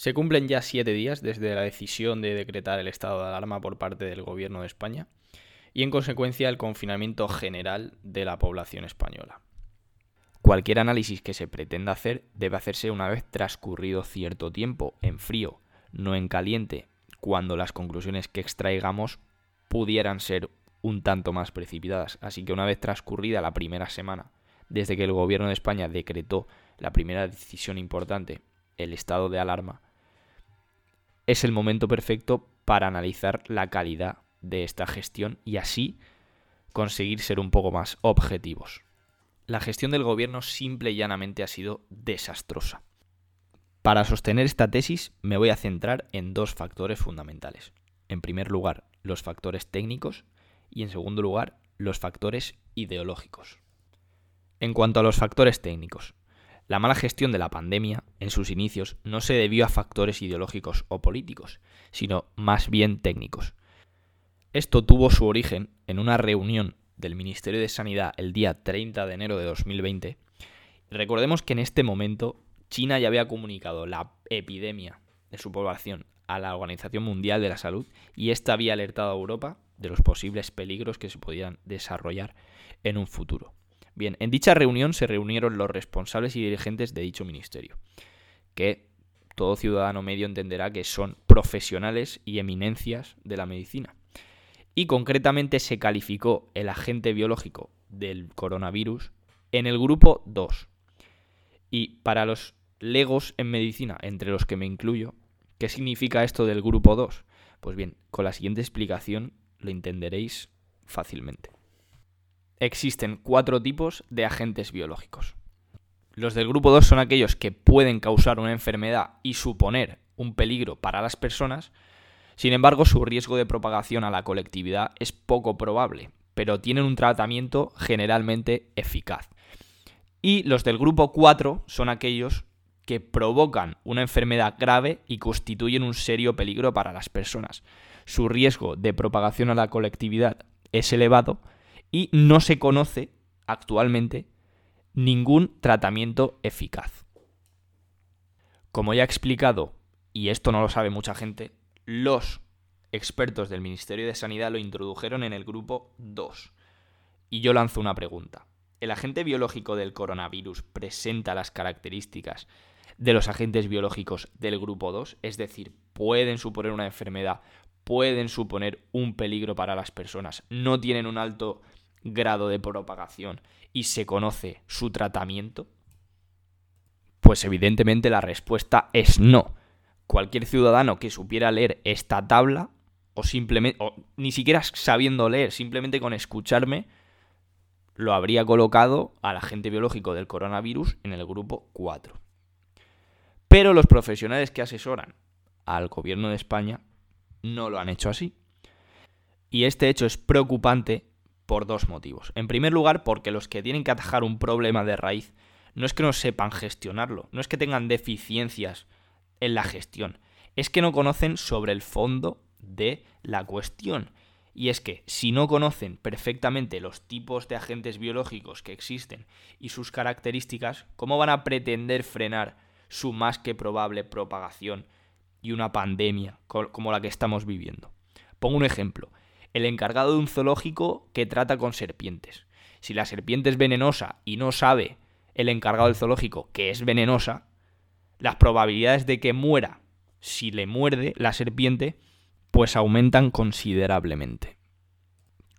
Se cumplen ya siete días desde la decisión de decretar el estado de alarma por parte del Gobierno de España y en consecuencia el confinamiento general de la población española. Cualquier análisis que se pretenda hacer debe hacerse una vez transcurrido cierto tiempo, en frío, no en caliente, cuando las conclusiones que extraigamos pudieran ser un tanto más precipitadas. Así que una vez transcurrida la primera semana, desde que el gobierno de España decretó la primera decisión importante, el estado de alarma, es el momento perfecto para analizar la calidad de esta gestión y así conseguir ser un poco más objetivos. La gestión del gobierno simple y llanamente ha sido desastrosa. Para sostener esta tesis me voy a centrar en dos factores fundamentales. En primer lugar, los factores técnicos y en segundo lugar, los factores ideológicos. En cuanto a los factores técnicos, la mala gestión de la pandemia en sus inicios no se debió a factores ideológicos o políticos, sino más bien técnicos. Esto tuvo su origen en una reunión del Ministerio de Sanidad el día 30 de enero de 2020. Recordemos que en este momento China ya había comunicado la epidemia de su población a la Organización Mundial de la Salud y esta había alertado a Europa de los posibles peligros que se podían desarrollar en un futuro. Bien, en dicha reunión se reunieron los responsables y dirigentes de dicho ministerio, que todo ciudadano medio entenderá que son profesionales y eminencias de la medicina. Y concretamente se calificó el agente biológico del coronavirus en el grupo 2. Y para los legos en medicina, entre los que me incluyo, ¿qué significa esto del grupo 2? Pues bien, con la siguiente explicación lo entenderéis fácilmente existen cuatro tipos de agentes biológicos. Los del grupo 2 son aquellos que pueden causar una enfermedad y suponer un peligro para las personas, sin embargo su riesgo de propagación a la colectividad es poco probable, pero tienen un tratamiento generalmente eficaz. Y los del grupo 4 son aquellos que provocan una enfermedad grave y constituyen un serio peligro para las personas. Su riesgo de propagación a la colectividad es elevado, y no se conoce actualmente ningún tratamiento eficaz. Como ya he explicado, y esto no lo sabe mucha gente, los expertos del Ministerio de Sanidad lo introdujeron en el grupo 2. Y yo lanzo una pregunta. ¿El agente biológico del coronavirus presenta las características de los agentes biológicos del grupo 2? Es decir, pueden suponer una enfermedad, pueden suponer un peligro para las personas, no tienen un alto grado de propagación y se conoce su tratamiento? Pues evidentemente la respuesta es no. Cualquier ciudadano que supiera leer esta tabla, o simplemente, o ni siquiera sabiendo leer, simplemente con escucharme, lo habría colocado al agente biológico del coronavirus en el grupo 4. Pero los profesionales que asesoran al gobierno de España no lo han hecho así. Y este hecho es preocupante por dos motivos. En primer lugar, porque los que tienen que atajar un problema de raíz no es que no sepan gestionarlo, no es que tengan deficiencias en la gestión, es que no conocen sobre el fondo de la cuestión. Y es que si no conocen perfectamente los tipos de agentes biológicos que existen y sus características, ¿cómo van a pretender frenar su más que probable propagación y una pandemia como la que estamos viviendo? Pongo un ejemplo el encargado de un zoológico que trata con serpientes. Si la serpiente es venenosa y no sabe el encargado del zoológico que es venenosa, las probabilidades de que muera si le muerde la serpiente pues aumentan considerablemente.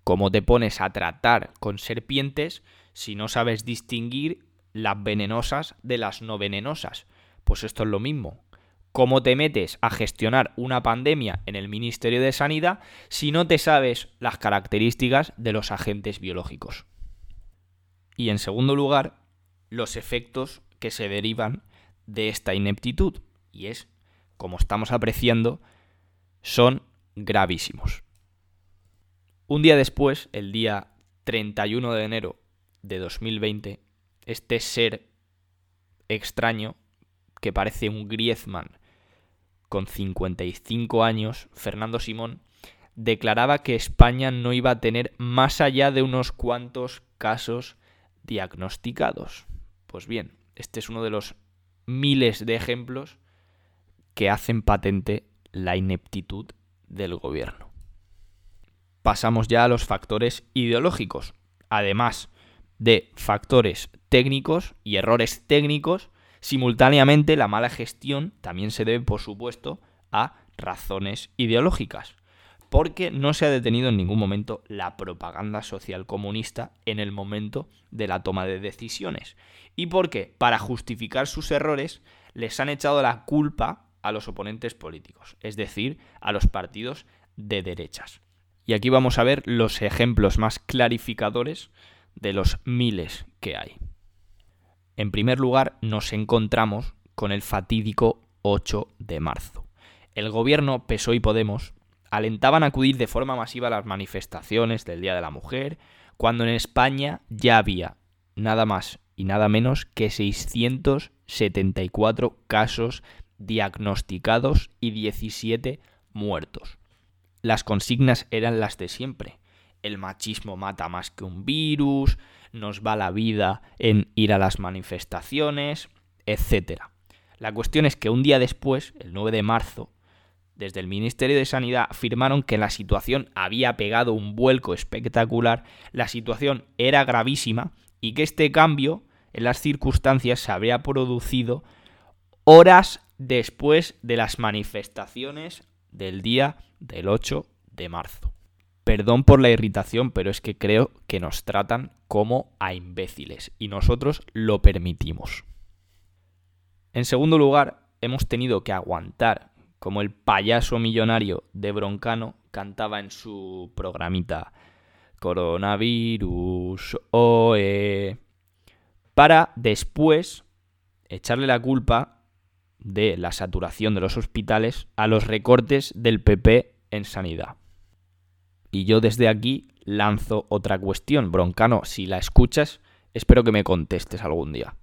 ¿Cómo te pones a tratar con serpientes si no sabes distinguir las venenosas de las no venenosas? Pues esto es lo mismo cómo te metes a gestionar una pandemia en el Ministerio de Sanidad si no te sabes las características de los agentes biológicos. Y en segundo lugar, los efectos que se derivan de esta ineptitud. Y es, como estamos apreciando, son gravísimos. Un día después, el día 31 de enero de 2020, este ser extraño que parece un Griezmann con 55 años, Fernando Simón, declaraba que España no iba a tener más allá de unos cuantos casos diagnosticados. Pues bien, este es uno de los miles de ejemplos que hacen patente la ineptitud del gobierno. Pasamos ya a los factores ideológicos. Además de factores técnicos y errores técnicos, simultáneamente la mala gestión también se debe, por supuesto, a razones ideológicas, porque no se ha detenido en ningún momento la propaganda social comunista en el momento de la toma de decisiones, y porque, para justificar sus errores, les han echado la culpa a los oponentes políticos, es decir, a los partidos de derechas. Y aquí vamos a ver los ejemplos más clarificadores de los miles que hay. En primer lugar, nos encontramos con el fatídico 8 de marzo. El gobierno PSOE y Podemos alentaban a acudir de forma masiva a las manifestaciones del Día de la Mujer, cuando en España ya había nada más y nada menos que 674 casos diagnosticados y 17 muertos. Las consignas eran las de siempre. El machismo mata más que un virus, nos va la vida en ir a las manifestaciones, etc. La cuestión es que un día después, el 9 de marzo, desde el Ministerio de Sanidad afirmaron que la situación había pegado un vuelco espectacular, la situación era gravísima y que este cambio en las circunstancias se habría producido horas después de las manifestaciones del día del 8 de marzo. Perdón por la irritación, pero es que creo que nos tratan como a imbéciles y nosotros lo permitimos. En segundo lugar, hemos tenido que aguantar como el payaso millonario de Broncano cantaba en su programita Coronavirus, OE, para después echarle la culpa de la saturación de los hospitales a los recortes del PP en sanidad. Y yo desde aquí lanzo otra cuestión. Broncano, si la escuchas, espero que me contestes algún día.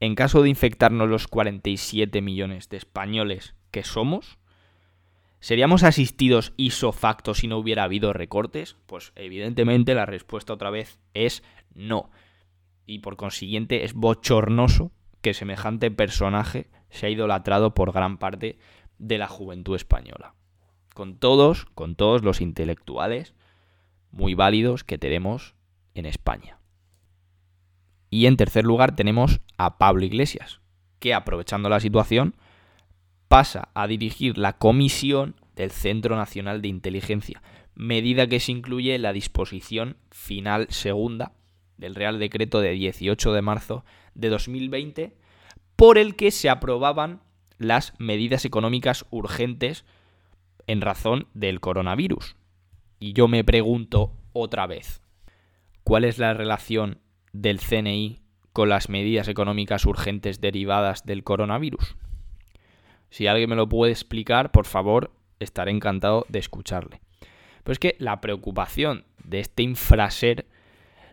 En caso de infectarnos los 47 millones de españoles que somos, ¿seríamos asistidos isofacto si no hubiera habido recortes? Pues evidentemente la respuesta otra vez es no. Y por consiguiente es bochornoso que semejante personaje se ha idolatrado por gran parte de la juventud española. Con todos, con todos los intelectuales muy válidos que tenemos en España. Y en tercer lugar tenemos a Pablo Iglesias, que aprovechando la situación pasa a dirigir la comisión del Centro Nacional de Inteligencia, medida que se incluye en la disposición final segunda del Real Decreto de 18 de marzo de 2020, por el que se aprobaban las medidas económicas urgentes en razón del coronavirus. Y yo me pregunto otra vez, ¿cuál es la relación del CNI con las medidas económicas urgentes derivadas del coronavirus? Si alguien me lo puede explicar, por favor, estaré encantado de escucharle. Pero es que la preocupación de este infraser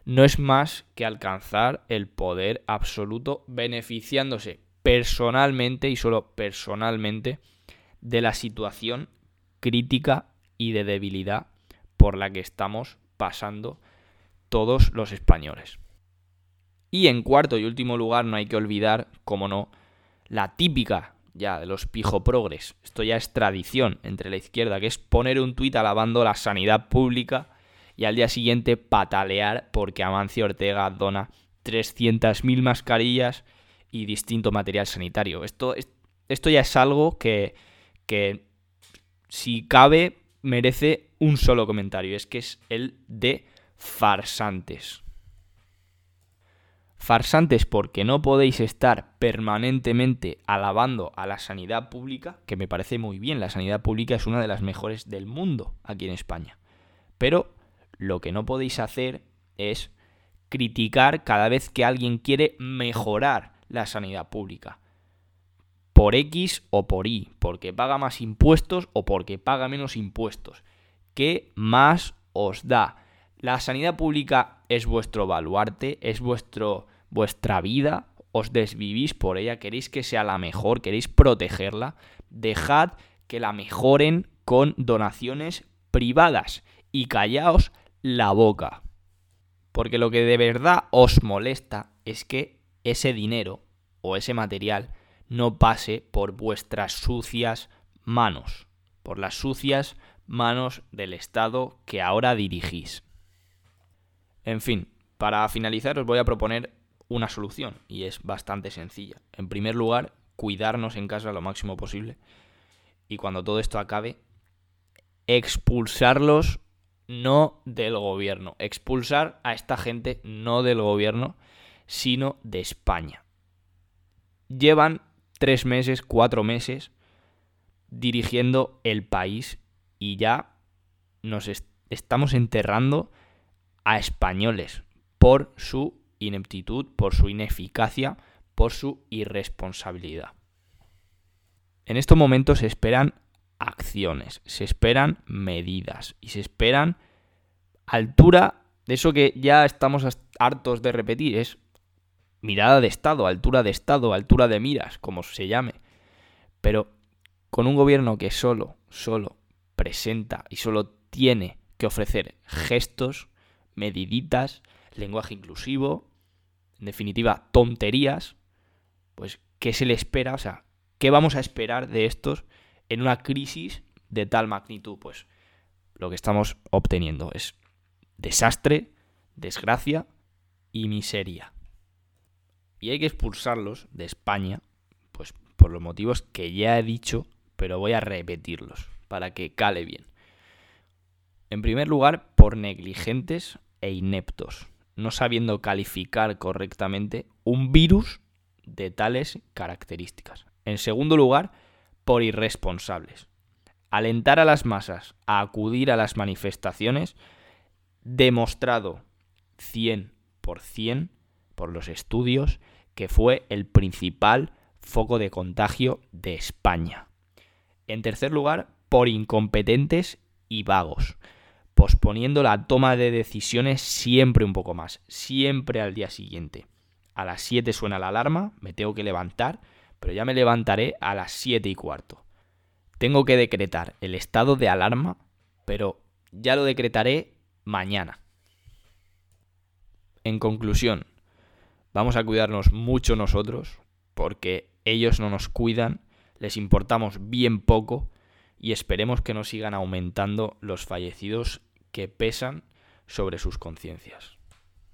no es más que alcanzar el poder absoluto beneficiándose personalmente y solo personalmente de la situación crítica y de debilidad por la que estamos pasando todos los españoles. Y en cuarto y último lugar no hay que olvidar, como no, la típica ya de los pijo progres. Esto ya es tradición entre la izquierda, que es poner un tuit alabando la sanidad pública y al día siguiente patalear porque Amancio Ortega dona 300.000 mascarillas y distinto material sanitario. Esto, esto ya es algo que, que, si cabe, merece un solo comentario. Es que es el de farsantes. Farsantes porque no podéis estar permanentemente alabando a la sanidad pública, que me parece muy bien, la sanidad pública es una de las mejores del mundo aquí en España. Pero lo que no podéis hacer es criticar cada vez que alguien quiere mejorar la sanidad pública. Por X o por Y, porque paga más impuestos o porque paga menos impuestos. ¿Qué más os da? La sanidad pública es vuestro baluarte, es vuestro vuestra vida, os desvivís por ella, queréis que sea la mejor, queréis protegerla, dejad que la mejoren con donaciones privadas y callaos la boca. Porque lo que de verdad os molesta es que ese dinero o ese material no pase por vuestras sucias manos, por las sucias manos del Estado que ahora dirigís. En fin, para finalizar os voy a proponer una solución y es bastante sencilla. En primer lugar, cuidarnos en casa lo máximo posible y cuando todo esto acabe, expulsarlos no del gobierno, expulsar a esta gente no del gobierno, sino de España. Llevan tres meses, cuatro meses dirigiendo el país y ya nos estamos enterrando a españoles por su ineptitud, por su ineficacia, por su irresponsabilidad. En estos momentos se esperan acciones, se esperan medidas y se esperan altura de eso que ya estamos hartos de repetir, es mirada de Estado, altura de Estado, altura de miras, como se llame. Pero con un gobierno que solo, solo presenta y solo tiene que ofrecer gestos, mediditas, lenguaje inclusivo, en definitiva, tonterías, pues, ¿qué se le espera? O sea, ¿qué vamos a esperar de estos en una crisis de tal magnitud? Pues lo que estamos obteniendo es desastre, desgracia y miseria. Y hay que expulsarlos de España, pues por los motivos que ya he dicho, pero voy a repetirlos para que cale bien. En primer lugar, por negligentes e ineptos, no sabiendo calificar correctamente un virus de tales características. En segundo lugar, por irresponsables. Alentar a las masas a acudir a las manifestaciones, demostrado 100% por los estudios que fue el principal foco de contagio de España. En tercer lugar, por incompetentes y vagos, posponiendo la toma de decisiones siempre un poco más, siempre al día siguiente. A las 7 suena la alarma, me tengo que levantar, pero ya me levantaré a las 7 y cuarto. Tengo que decretar el estado de alarma, pero ya lo decretaré mañana. En conclusión, vamos a cuidarnos mucho nosotros, porque ellos no nos cuidan, les importamos bien poco y esperemos que no sigan aumentando los fallecidos que pesan sobre sus conciencias.